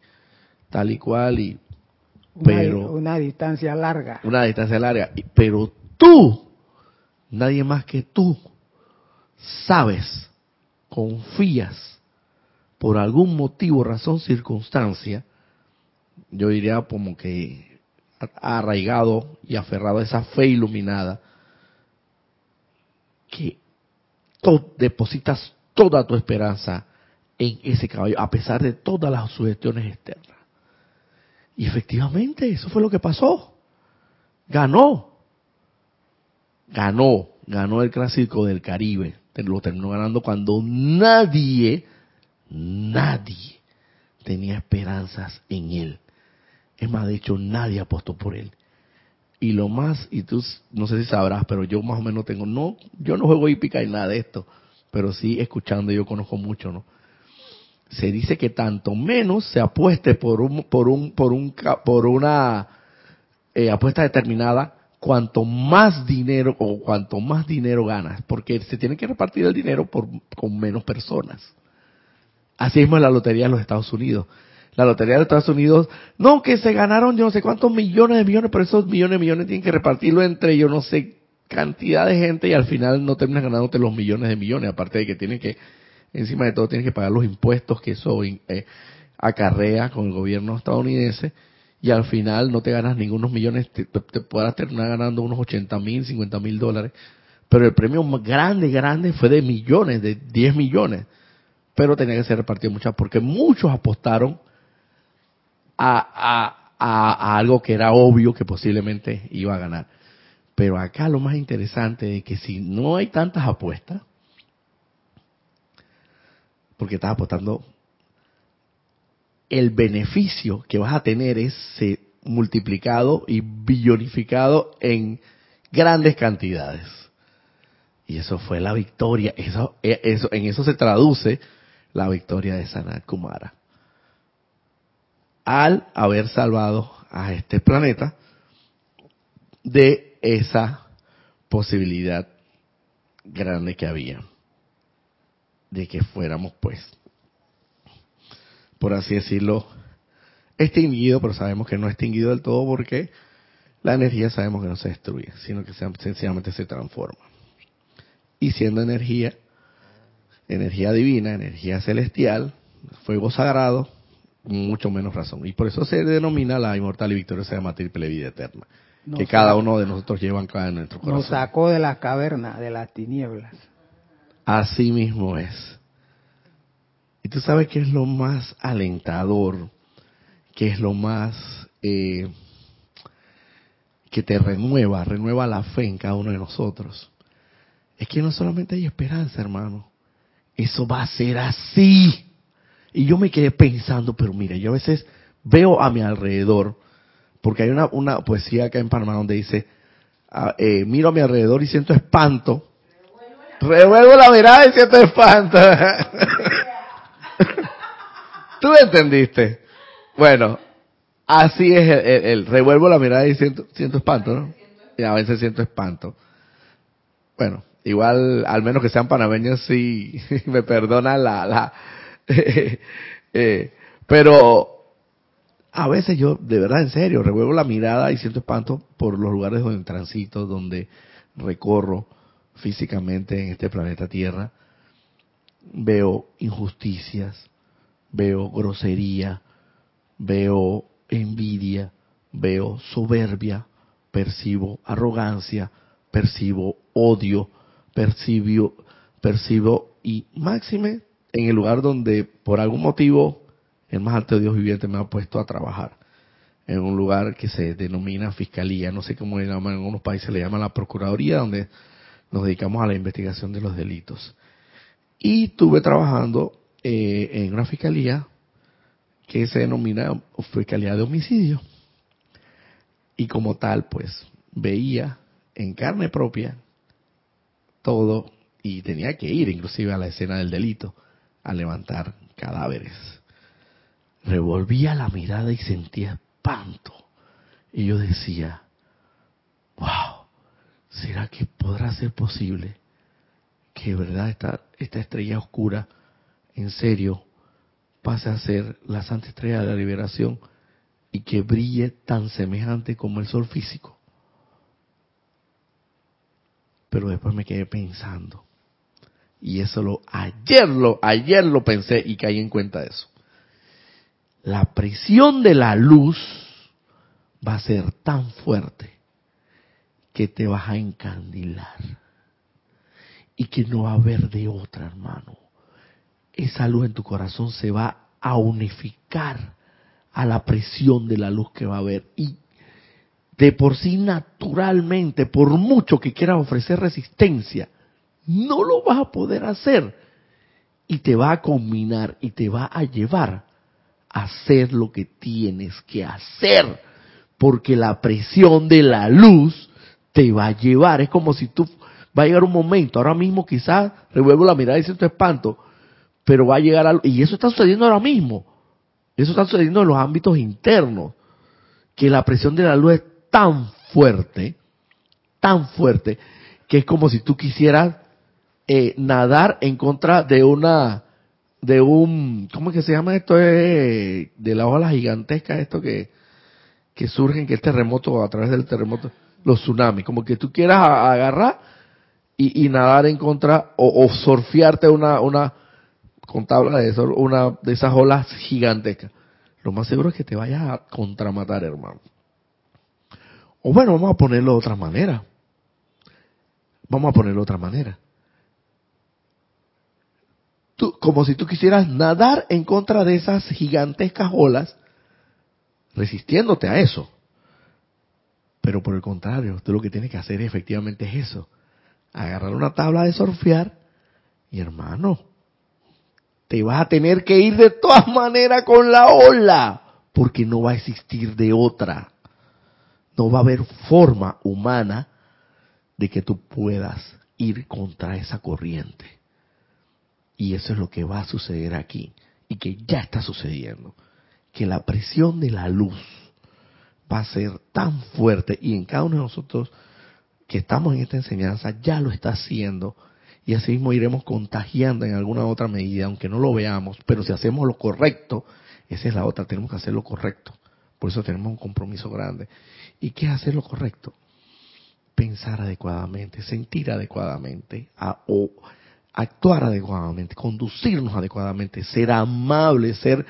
tal y cual y pero una, distancia larga una distancia larga pero tú nadie más que tú sabes confías por algún motivo razón circunstancia yo diría como que arraigado y aferrado a esa fe iluminada que depositas toda tu esperanza en ese caballo, a pesar de todas las sugestiones externas. Y efectivamente, eso fue lo que pasó. Ganó. Ganó. Ganó el clásico del Caribe. Lo terminó ganando cuando nadie, nadie tenía esperanzas en él. Es más, de hecho, nadie apostó por él. Y lo más, y tú no sé si sabrás, pero yo más o menos tengo, no, yo no juego hípica y nada de esto pero sí escuchando yo conozco mucho, ¿no? Se dice que tanto menos se apueste por un por un por un por una eh, apuesta determinada, cuanto más dinero o cuanto más dinero ganas, porque se tiene que repartir el dinero por con menos personas. Así es la lotería de los Estados Unidos. La lotería de Estados Unidos, no que se ganaron yo no sé cuántos millones de millones, pero esos millones de millones tienen que repartirlo entre yo no sé cantidad de gente y al final no terminas ganándote los millones de millones, aparte de que tienes que, encima de todo, tienes que pagar los impuestos que eso eh, acarrea con el gobierno estadounidense y al final no te ganas ningunos millones, te, te, podrás terminar ganando unos 80 mil, 50 mil dólares, pero el premio más grande, grande fue de millones, de 10 millones, pero tenía que ser repartido muchas, porque muchos apostaron a, a, a, algo que era obvio que posiblemente iba a ganar. Pero acá lo más interesante es que si no hay tantas apuestas, porque estás apostando, el beneficio que vas a tener es multiplicado y billonificado en grandes cantidades. Y eso fue la victoria, eso, eso, en eso se traduce la victoria de Sanat Kumara al haber salvado a este planeta de esa posibilidad grande que había de que fuéramos pues por así decirlo extinguido pero sabemos que no extinguido del todo porque la energía sabemos que no se destruye sino que sencillamente se transforma. Y siendo energía energía divina energía celestial fuego sagrado mucho menos razón. Y por eso se denomina la inmortal y victoriosa de y vida eterna. que cada uno de nosotros lleva en nuestro corazón. Nos sacó de las cavernas, de las tinieblas. Así mismo es. Y tú sabes que es lo más alentador, que es lo más eh, que te renueva, renueva la fe en cada uno de nosotros. Es que no solamente hay esperanza, hermano. Eso va a ser así. Y yo me quedé pensando, pero mire, yo a veces veo a mi alrededor, porque hay una, una poesía acá en Panamá donde dice, ah, eh, miro a mi alrededor y siento espanto. Revuelvo la mirada y siento espanto. ¿Tú entendiste? Bueno, así es el, revuelvo la mirada y siento, siento espanto, ¿no? Y a veces siento espanto. Bueno, igual, al menos que sean panameños, sí me perdonan la, la, eh, pero a veces yo, de verdad, en serio, revuelvo la mirada y siento espanto por los lugares donde transito, donde recorro físicamente en este planeta Tierra. Veo injusticias, veo grosería, veo envidia, veo soberbia, percibo arrogancia, percibo odio, percibo, percibo y máxime en el lugar donde por algún motivo el más alto Dios viviente me ha puesto a trabajar. En un lugar que se denomina fiscalía, no sé cómo le llaman, en algunos países le llaman la procuraduría, donde nos dedicamos a la investigación de los delitos. Y estuve trabajando eh, en una fiscalía que se denomina fiscalía de homicidio. Y como tal, pues veía en carne propia todo y tenía que ir inclusive a la escena del delito a levantar cadáveres. Revolvía la mirada y sentía espanto. Y yo decía, wow, ¿será que podrá ser posible que verdad esta, esta estrella oscura, en serio, pase a ser la Santa Estrella de la Liberación y que brille tan semejante como el sol físico? Pero después me quedé pensando, y eso lo, ayer lo, ayer lo pensé y caí en cuenta de eso. La presión de la luz va a ser tan fuerte que te vas a encandilar. Y que no va a haber de otra, hermano. Esa luz en tu corazón se va a unificar a la presión de la luz que va a haber. Y de por sí naturalmente, por mucho que quieras ofrecer resistencia, no lo vas a poder hacer. Y te va a combinar y te va a llevar a hacer lo que tienes que hacer. Porque la presión de la luz te va a llevar. Es como si tú, va a llegar un momento, ahora mismo quizás revuelvo la mirada y siento espanto, pero va a llegar a, y eso está sucediendo ahora mismo. Eso está sucediendo en los ámbitos internos. Que la presión de la luz es tan fuerte, tan fuerte, que es como si tú quisieras eh, nadar en contra de una, de un, ¿cómo es que se llama esto? de la ola gigantesca, esto que, que surgen, que es terremoto, a través del terremoto, los tsunamis, como que tú quieras agarrar y, nadar en contra o, o surfearte una, una, con tabla de eso, una de esas olas gigantescas. Lo más seguro es que te vayas a contramatar, hermano. O bueno, vamos a ponerlo de otra manera. Vamos a ponerlo de otra manera. Tú, como si tú quisieras nadar en contra de esas gigantescas olas, resistiéndote a eso. Pero por el contrario, tú lo que tienes que hacer efectivamente es eso. Agarrar una tabla de surfear y hermano, te vas a tener que ir de todas maneras con la ola, porque no va a existir de otra. No va a haber forma humana de que tú puedas ir contra esa corriente. Y eso es lo que va a suceder aquí y que ya está sucediendo. Que la presión de la luz va a ser tan fuerte y en cada uno de nosotros que estamos en esta enseñanza ya lo está haciendo y así mismo iremos contagiando en alguna otra medida, aunque no lo veamos, pero si hacemos lo correcto, esa es la otra, tenemos que hacer lo correcto. Por eso tenemos un compromiso grande. ¿Y qué es hacer lo correcto? Pensar adecuadamente, sentir adecuadamente, o actuar adecuadamente, conducirnos adecuadamente, ser amables, ser,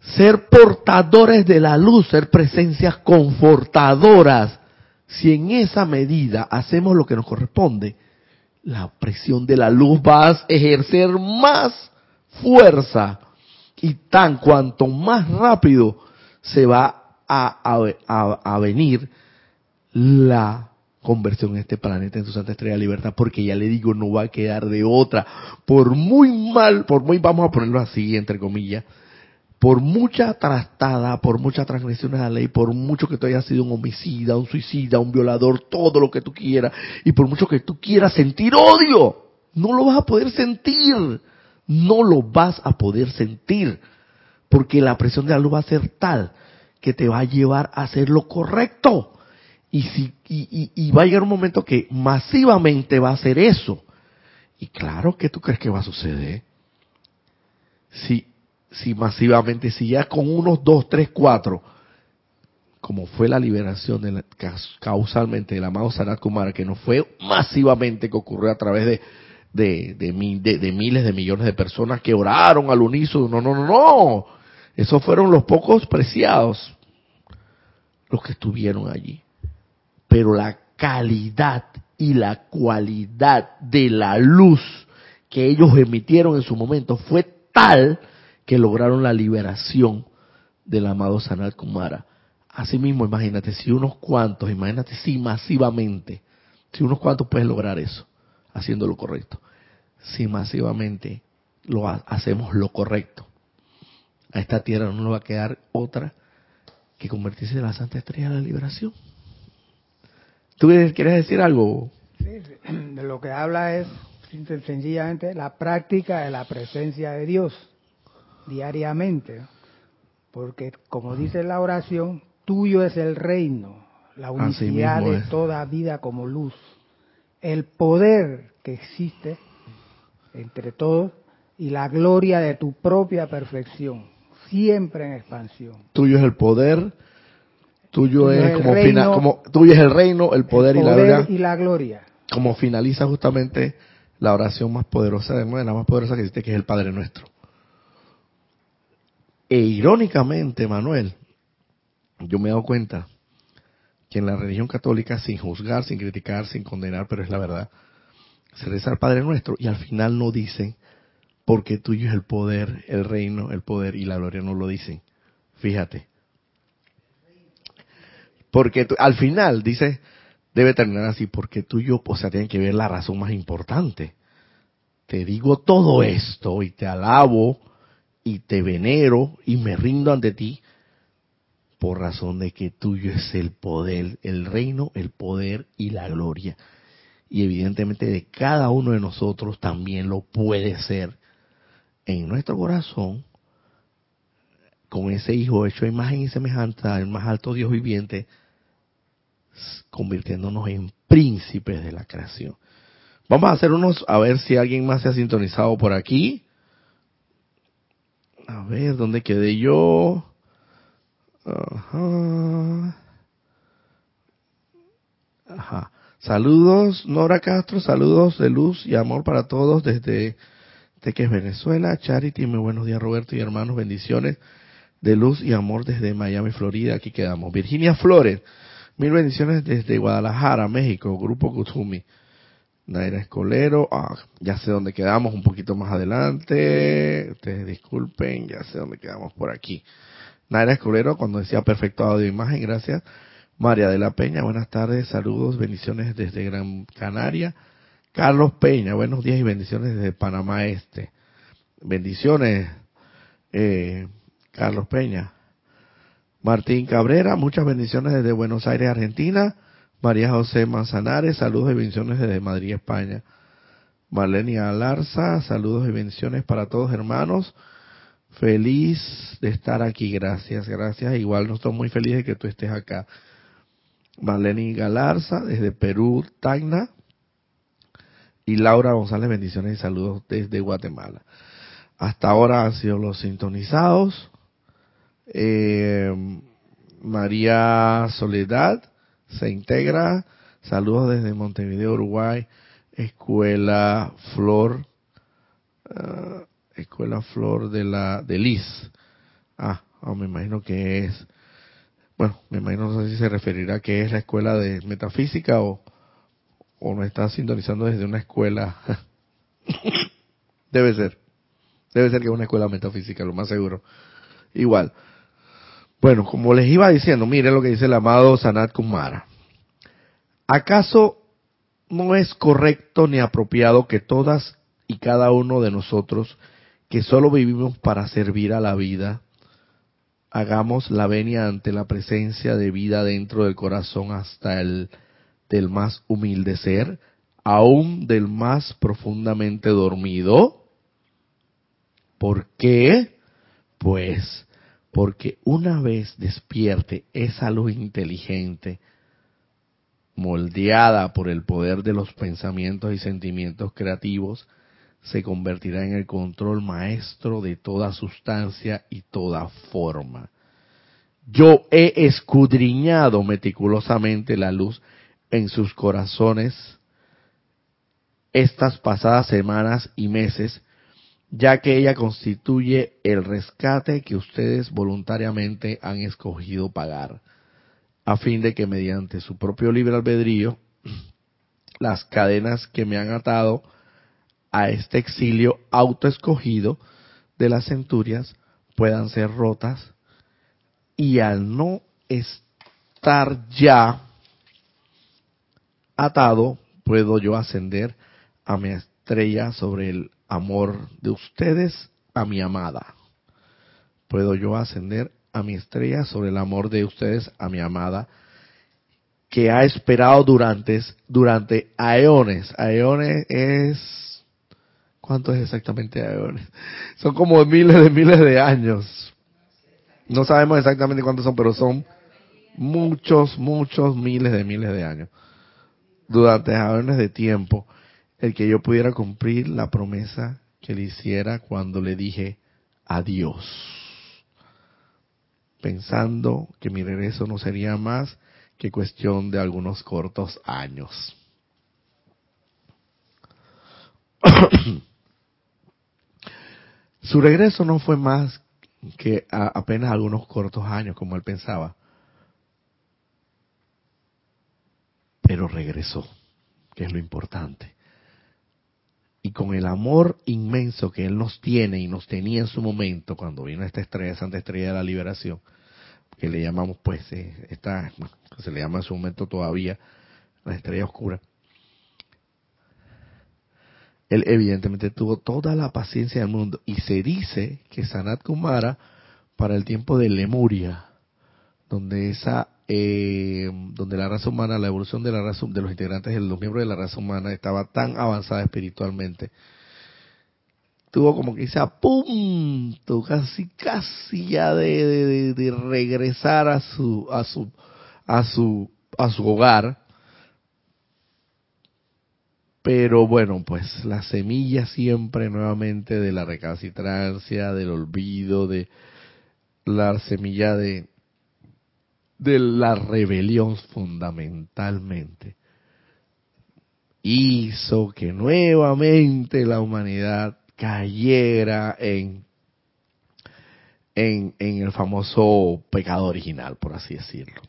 ser portadores de la luz, ser presencias confortadoras. Si en esa medida hacemos lo que nos corresponde, la presión de la luz va a ejercer más fuerza y tan cuanto más rápido se va a, a, venir la conversión en este planeta en su Santa Estrella de Libertad, porque ya le digo, no va a quedar de otra. Por muy mal, por muy, vamos a ponerlo así, entre comillas, por mucha trastada, por mucha transgresión a la ley, por mucho que tú hayas sido un homicida, un suicida, un violador, todo lo que tú quieras, y por mucho que tú quieras sentir odio, no lo vas a poder sentir, no lo vas a poder sentir, porque la presión de la luz va a ser tal que te va a llevar a hacer lo correcto. Y, si, y, y, va a llegar un momento que masivamente va a hacer eso. Y claro, ¿qué tú crees que va a suceder? Si si masivamente, si ya con unos dos, tres, cuatro, como fue la liberación de la, causalmente del amado Sanat Kumara, que no fue masivamente que ocurrió a través de, de, de, de, miles de millones de personas que oraron al unísono. No, no, no, no. Esos fueron los pocos preciados, los que estuvieron allí. Pero la calidad y la cualidad de la luz que ellos emitieron en su momento fue tal que lograron la liberación del amado Sanat Kumara. Asimismo, imagínate, si unos cuantos, imagínate si masivamente, si unos cuantos pueden lograr eso, haciendo lo correcto, si masivamente lo hacemos lo correcto, a esta tierra no nos va a quedar otra que convertirse en la Santa Estrella de la Liberación. ¿Tú quieres decir algo? Sí, de lo que habla es sencillamente la práctica de la presencia de Dios diariamente, porque como dice la oración, tuyo es el reino, la unicidad de toda vida como luz, el poder que existe entre todos y la gloria de tu propia perfección, siempre en expansión. Tuyo es el poder, tuyo, es, como, como tuyo es el reino, el poder, y, la gloria, y la gloria. Como finaliza justamente la oración más poderosa de la más poderosa que existe, que es el Padre Nuestro. E irónicamente, Manuel, yo me he dado cuenta que en la religión católica, sin juzgar, sin criticar, sin condenar, pero es la verdad, se reza al Padre Nuestro y al final no dicen, porque tuyo es el poder, el reino, el poder y la gloria, no lo dicen. Fíjate. Porque al final dice, debe terminar así, porque tuyo, o sea, tienen que ver la razón más importante. Te digo todo esto y te alabo y te venero y me rindo ante ti por razón de que tuyo es el poder, el reino, el poder y la gloria. Y evidentemente de cada uno de nosotros también lo puede ser en nuestro corazón, con ese Hijo hecho imagen y semejanza del más alto Dios viviente, convirtiéndonos en príncipes de la creación. Vamos a hacer unos, a ver si alguien más se ha sintonizado por aquí. A ver, ¿dónde quedé yo? Ajá. Ajá. Saludos, Nora Castro, saludos de luz y amor para todos desde Teques, Venezuela. Charity, muy buenos días, Roberto y hermanos, bendiciones de luz y amor desde Miami, Florida. Aquí quedamos. Virginia Flores, mil bendiciones desde Guadalajara, México, Grupo Kutumi. Naira Escolero, ah, ya sé dónde quedamos un poquito más adelante. Ustedes disculpen, ya sé dónde quedamos por aquí. Naira Escolero, cuando decía perfecto audio imagen, gracias. María de la Peña, buenas tardes, saludos, bendiciones desde Gran Canaria. Carlos Peña, buenos días y bendiciones desde Panamá Este. Bendiciones, eh, Carlos Peña. Martín Cabrera, muchas bendiciones desde Buenos Aires, Argentina. María José Manzanares, saludos y bendiciones desde Madrid, España. Marlene Alarza, saludos y bendiciones para todos hermanos. Feliz de estar aquí, gracias, gracias. Igual no estoy muy feliz de que tú estés acá. Marlene Galarza, desde Perú, Tacna. Y Laura González, bendiciones y saludos desde Guatemala. Hasta ahora han sido los sintonizados. Eh, María Soledad, se integra. Saludos desde Montevideo, Uruguay. Escuela Flor, uh, Escuela Flor de la de Liz. Ah, oh, me imagino que es, bueno, me imagino no sé si se referirá a que es la escuela de metafísica o, o está sintonizando desde una escuela. Debe ser. Debe ser que es una escuela metafísica, lo más seguro. Igual. Bueno, como les iba diciendo, miren lo que dice el amado Sanat Kumara. ¿Acaso no es correcto ni apropiado que todas y cada uno de nosotros, que solo vivimos para servir a la vida, hagamos la venia ante la presencia de vida dentro del corazón hasta el del más humilde ser, aún del más profundamente dormido? ¿Por qué? Pues porque una vez despierte esa luz inteligente, moldeada por el poder de los pensamientos y sentimientos creativos, se convertirá en el control maestro de toda sustancia y toda forma. Yo he escudriñado meticulosamente la luz en sus corazones estas pasadas semanas y meses, ya que ella constituye el rescate que ustedes voluntariamente han escogido pagar a fin de que mediante su propio libre albedrío, las cadenas que me han atado a este exilio autoescogido de las centurias puedan ser rotas. Y al no estar ya atado, puedo yo ascender a mi estrella sobre el amor de ustedes a mi amada. Puedo yo ascender a mi estrella, sobre el amor de ustedes a mi amada, que ha esperado durante, durante aeones. Aeones es... ¿Cuánto es exactamente aeones? Son como miles de miles de años. No sabemos exactamente cuántos son, pero son muchos, muchos miles de miles de años. Durante aeones de tiempo, el que yo pudiera cumplir la promesa que le hiciera cuando le dije adiós pensando que mi regreso no sería más que cuestión de algunos cortos años. Su regreso no fue más que apenas algunos cortos años, como él pensaba. Pero regresó, que es lo importante. Y con el amor inmenso que Él nos tiene y nos tenía en su momento, cuando vino esta estrella, Santa Estrella de la Liberación, que le llamamos pues, eh, esta, se le llama en su momento todavía la estrella oscura. Él evidentemente tuvo toda la paciencia del mundo y se dice que Sanat Kumara para el tiempo de Lemuria, donde esa eh, donde la raza humana, la evolución de la raza de los integrantes de los miembros de la raza humana estaba tan avanzada espiritualmente, tuvo como que ese punto, casi casi ya de, de, regresar a su a su a su a su hogar. Pero bueno pues la semilla siempre nuevamente de la recalcitrancia del olvido de la semilla de de la rebelión fundamentalmente hizo que nuevamente la humanidad cayera en, en, en el famoso pecado original, por así decirlo.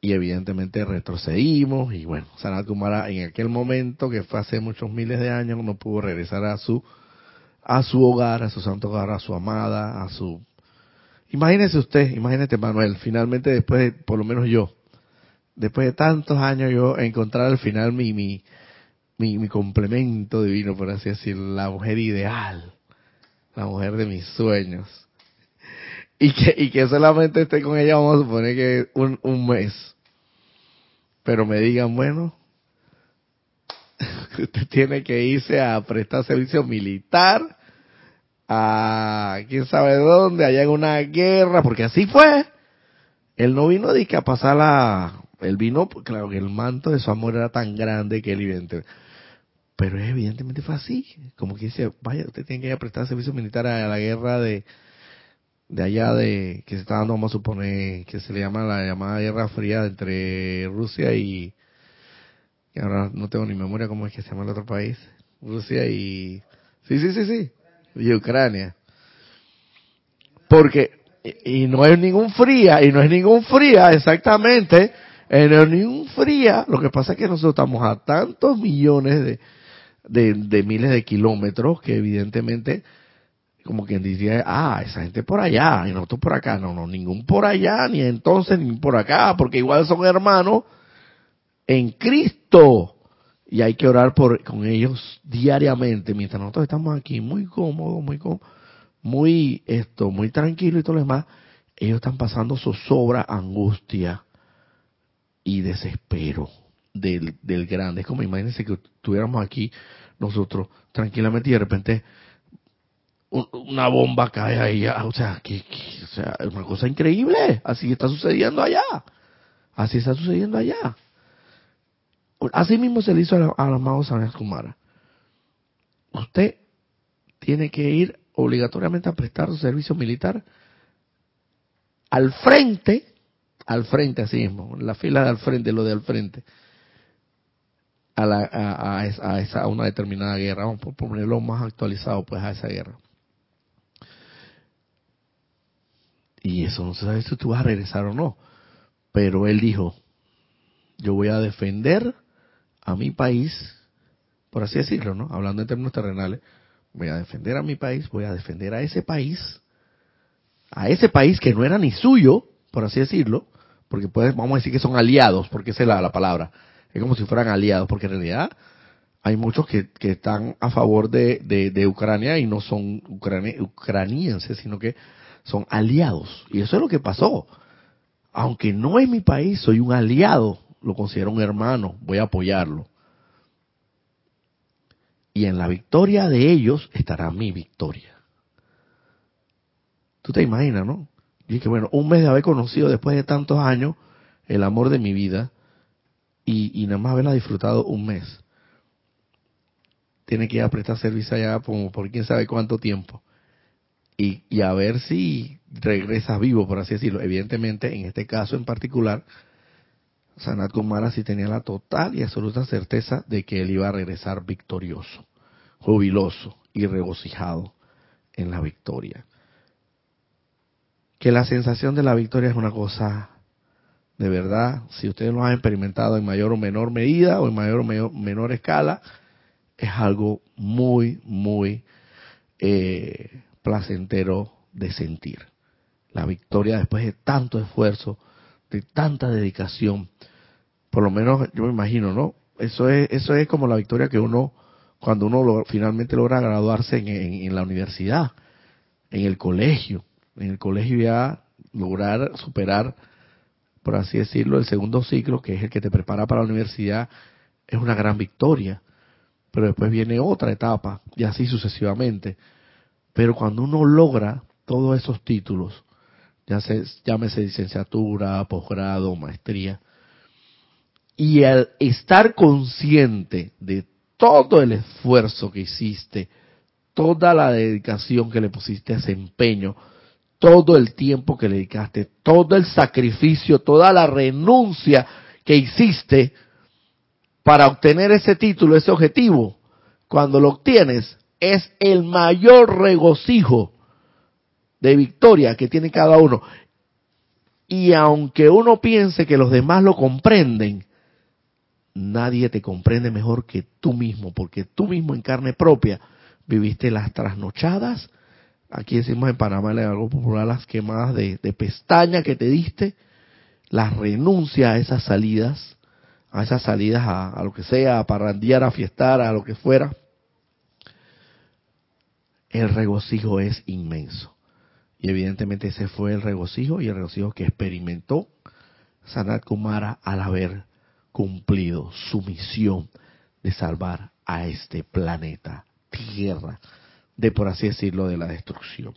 Y evidentemente retrocedimos y bueno, Sanat Kumara en aquel momento, que fue hace muchos miles de años, no pudo regresar a su a su hogar, a su santo hogar, a su amada, a su... Imagínese usted, imagínate Manuel, finalmente después de, por lo menos yo, después de tantos años yo encontrar al final mi, mi, mi, complemento divino, por así decirlo, la mujer ideal, la mujer de mis sueños. Y que, y que solamente esté con ella, vamos a suponer que un, un mes. Pero me digan, bueno, usted tiene que irse a prestar servicio militar a quién sabe dónde, allá en una guerra, porque así fue. Él no vino de que a pasar la, él vino, claro que el manto de su amor era tan grande que él evidentemente, pero evidentemente fue así, como que dice, vaya, usted tiene que ir a prestar servicio militar a la guerra de, de allá de, que se está dando, vamos a suponer, que se le llama la llamada Guerra Fría entre Rusia y, y ahora no tengo ni memoria cómo es que se llama el otro país, Rusia y, sí, sí, sí, sí, y Ucrania. Porque, y, no es ningún fría, y no es ningún fría, exactamente, y no es ningún fría, lo que pasa es que nosotros estamos a tantos millones de, de, de miles de kilómetros que evidentemente, como quien diría, ah, esa gente por allá, y nosotros por acá, no, no, ningún por allá, ni entonces, ni por acá, porque igual son hermanos en Cristo y hay que orar por con ellos diariamente mientras nosotros estamos aquí muy cómodos muy muy esto muy tranquilo y todo lo demás ellos están pasando zozobra angustia y desespero del, del grande. Es como imagínense que estuviéramos aquí nosotros tranquilamente y de repente una bomba cae ahí o sea o sea es una cosa increíble. Así está sucediendo allá. Así está sucediendo allá Así mismo se le hizo al, amado San Kumara. Usted tiene que ir obligatoriamente a prestar su servicio militar al frente, al frente así mismo, la fila de al frente, lo de al frente, a, la, a, a, esa, a una determinada guerra, vamos a ponerlo más actualizado pues a esa guerra. Y eso no se sabe si tú vas a regresar o no, pero él dijo, yo voy a defender a mi país, por así decirlo, ¿no? Hablando en términos terrenales, voy a defender a mi país, voy a defender a ese país, a ese país que no era ni suyo, por así decirlo, porque pues, vamos a decir que son aliados, porque esa es la, palabra, es como si fueran aliados, porque en realidad hay muchos que, que están a favor de, de, Ucrania y no son ucranienses, sino que son aliados. Y eso es lo que pasó. Aunque no es mi país, soy un aliado lo considero un hermano, voy a apoyarlo. Y en la victoria de ellos estará mi victoria. Tú te imaginas, ¿no? Y que bueno, un mes de haber conocido después de tantos años el amor de mi vida y, y nada más haberla disfrutado un mes. Tiene que ir a prestar servicio allá como por quién sabe cuánto tiempo. Y, y a ver si regresa vivo, por así decirlo. Evidentemente, en este caso en particular, Sanat Kumara sí tenía la total y absoluta certeza de que él iba a regresar victorioso, jubiloso y regocijado en la victoria. Que la sensación de la victoria es una cosa de verdad, si ustedes lo han experimentado en mayor o menor medida o en mayor o menor, escala, es algo muy, muy eh, placentero de sentir. La victoria después de tanto esfuerzo, de tanta dedicación, por lo menos yo me imagino, ¿no? Eso es, eso es como la victoria que uno, cuando uno finalmente logra graduarse en, en, la universidad, en el colegio, en el colegio ya lograr superar, por así decirlo, el segundo ciclo, que es el que te prepara para la universidad, es una gran victoria. Pero después viene otra etapa, y así sucesivamente. Pero cuando uno logra todos esos títulos, ya se, llámese licenciatura, posgrado, maestría, y al estar consciente de todo el esfuerzo que hiciste, toda la dedicación que le pusiste a ese empeño, todo el tiempo que le dedicaste, todo el sacrificio, toda la renuncia que hiciste para obtener ese título, ese objetivo, cuando lo obtienes, es el mayor regocijo de victoria que tiene cada uno. Y aunque uno piense que los demás lo comprenden, nadie te comprende mejor que tú mismo, porque tú mismo en carne propia viviste las trasnochadas, aquí decimos en Panamá, en algo popular, las quemadas de, pestaña que te diste, la renuncia a esas salidas, a esas salidas a, a, lo que sea, a parrandear, a fiestar, a lo que fuera, el regocijo es inmenso. Y evidentemente ese fue el regocijo y el regocijo que experimentó Sanat Kumara al haber cumplido su misión de salvar a este planeta Tierra de, por así decirlo, de la destrucción.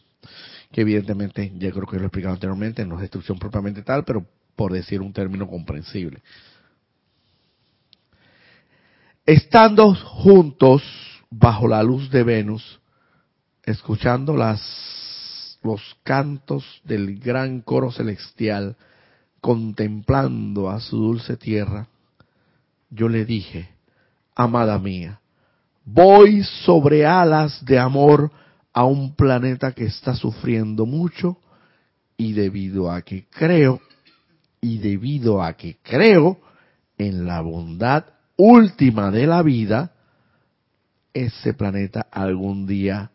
Que evidentemente, ya creo que lo he explicado anteriormente, no es destrucción propiamente tal, pero por decir un término comprensible. Estando juntos bajo la luz de Venus, escuchando las los cantos del gran coro celestial, contemplando a su dulce tierra, yo le dije, amada mía, voy sobre alas de amor a un planeta que está sufriendo mucho y debido a que creo, y debido a que creo en la bondad última de la vida, ese planeta algún día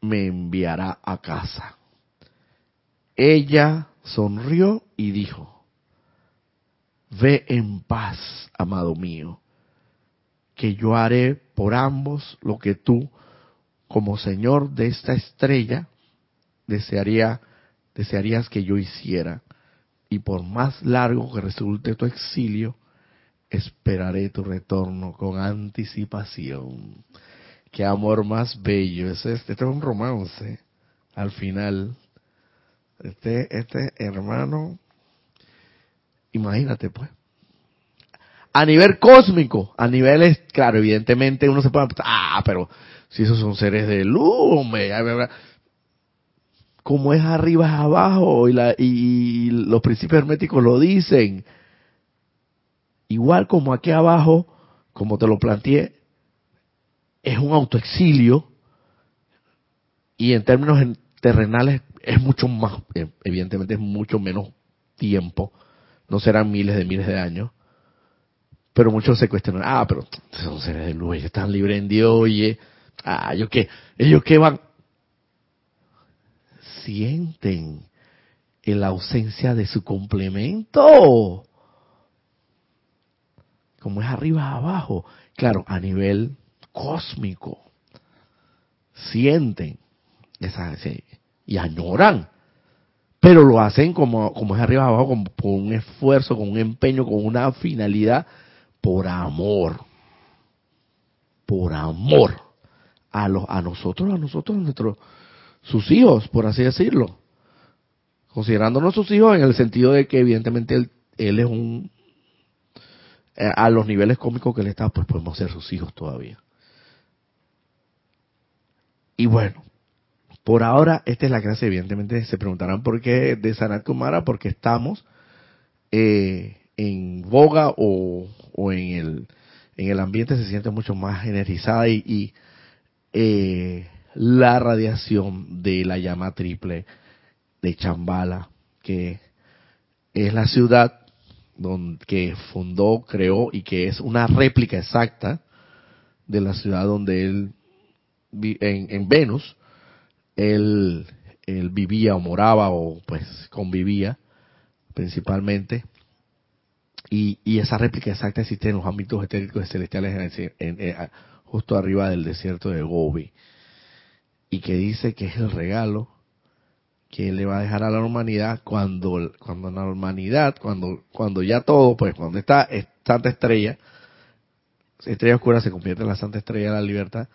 me enviará a casa. Ella sonrió y dijo, Ve en paz, amado mío, que yo haré por ambos lo que tú, como Señor de esta estrella, desearía, desearías que yo hiciera. Y por más largo que resulte tu exilio, esperaré tu retorno con anticipación. Qué amor más bello. Este, este es un romance. Al final, este, este hermano, imagínate pues. A nivel cósmico, a niveles, claro, evidentemente uno se puede, ah, pero si esos son seres de luz, como es arriba es abajo y, la, y los principios herméticos lo dicen. Igual como aquí abajo, como te lo planteé, es un autoexilio y en términos terrenales es mucho más, eh, evidentemente es mucho menos tiempo, no serán miles de miles de años, pero muchos se cuestionan, ah, pero son seres de luz, ellos están libres en Dios, oye, ah, ellos qué, ellos qué van, sienten en la ausencia de su complemento, como es arriba abajo, claro, a nivel cósmico. Sienten esa, y añoran, pero lo hacen como, como es arriba abajo, con, un esfuerzo, con un empeño, con una finalidad, por amor. Por amor a, los, a nosotros, a nosotros, a nuestros, sus hijos, por así decirlo. Considerándonos sus hijos en el sentido de que evidentemente él, él es un, eh, a los niveles cómicos que él está, pues podemos ser sus hijos todavía. Y bueno, por ahora esta es la clase, evidentemente se preguntarán por qué de Sanat Kumara, porque estamos eh, en boga o, en, el, en el ambiente se siente mucho más energizada y, eh, la radiación de la llama triple de Chambala, que es la ciudad donde, que fundó, creó y que es una réplica exacta de la ciudad donde él en, Venus, él, vivía o moraba o pues convivía principalmente. Y, esa réplica exacta existe en los ámbitos etéricos celestiales en, justo arriba del desierto de Gobi. Y que dice que es el regalo que le va a dejar a la humanidad cuando, cuando la humanidad, cuando, cuando ya todo, pues cuando está Santa Estrella, Estrella Oscura se convierte en la Santa Estrella de la Libertad,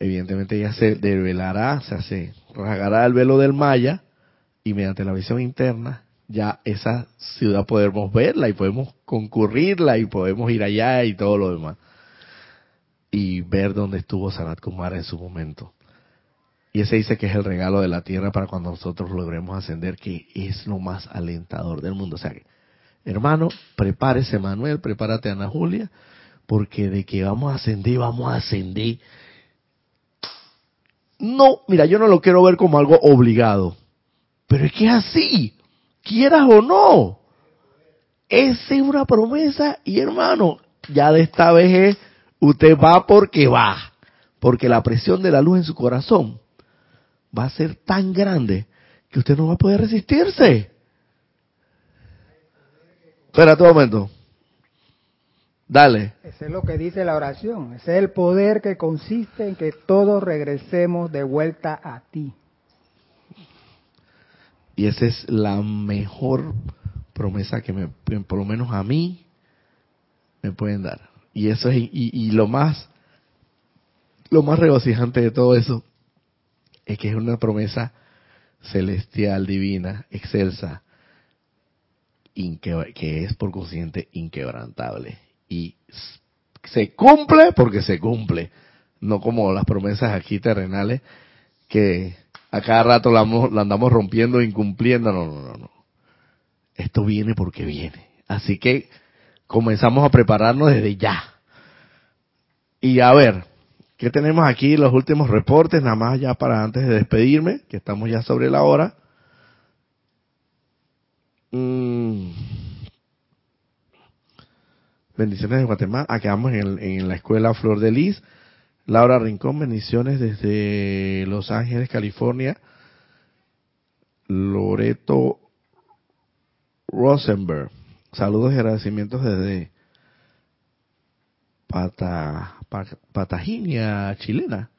evidentemente ya se develará, se hace, rasgará el velo del Maya y mediante la visión interna ya esa ciudad podemos verla y podemos concurrirla y podemos ir allá y todo lo demás. Y ver dónde estuvo Sanat Kumara en su momento. Y ese dice que es el regalo de la tierra para cuando nosotros logremos ascender, que es lo más alentador del mundo. O sea, que Hermano, prepárese Manuel, prepárate Ana Julia, porque de que vamos a ascender, vamos a ascender. No, mira, yo no lo quiero ver como algo obligado, pero es que es así, quieras o no. Esa es una promesa y hermano, ya de esta vez es, usted va porque va, porque la presión de la luz en su corazón va a ser tan grande que usted no va a poder resistirse. Espera un momento. Dale. Ese es lo que dice la oración. Ese es el poder que consiste en que todos regresemos de vuelta a ti. Y esa es la mejor promesa que me, por lo menos a mí, me pueden dar. Y eso es, y, y lo más, lo más regocijante de todo eso, es que es una promesa celestial, divina, excelsa, que es por consiguiente inquebrantable. Y se cumple porque se cumple, no como las promesas aquí terrenales que a cada rato la, la andamos rompiendo, incumpliendo, no, no, no, no. Esto viene porque viene. Así que comenzamos a prepararnos desde ya. Y a ver, ¿qué tenemos aquí? Los últimos reportes, nada más ya para antes de despedirme, que estamos ya sobre la hora. Mm. Bendiciones de Guatemala. Aquí vamos en, en, la escuela Flor de Lis. Laura Rincón, bendiciones desde Los Ángeles, California. Loreto Rosenberg. Saludos y agradecimientos desde Pata, Pataginia, chilena.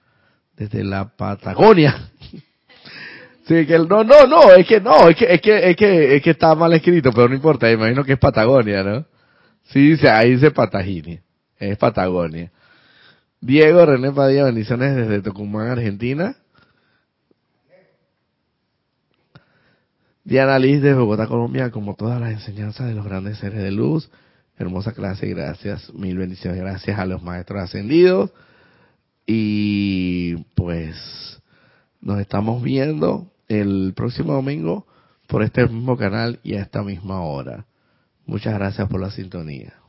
Desde la Patagonia. Sí, que no, no, no, es que no, es que, es que, es que, es que está mal escrito, pero no importa, imagino que es Patagonia, ¿no? Sí, dice, ahí dice Pataginia, es Patagonia. Diego René Padilla, bendiciones desde Tucumán, Argentina. Diana Liz de Bogotá, Colombia, como todas las enseñanzas de los grandes seres de luz. Hermosa clase, gracias, mil bendiciones, gracias a los maestros ascendidos. Y pues nos estamos viendo el próximo domingo por este mismo canal y a esta misma hora. Muchas gracias por la sintonía.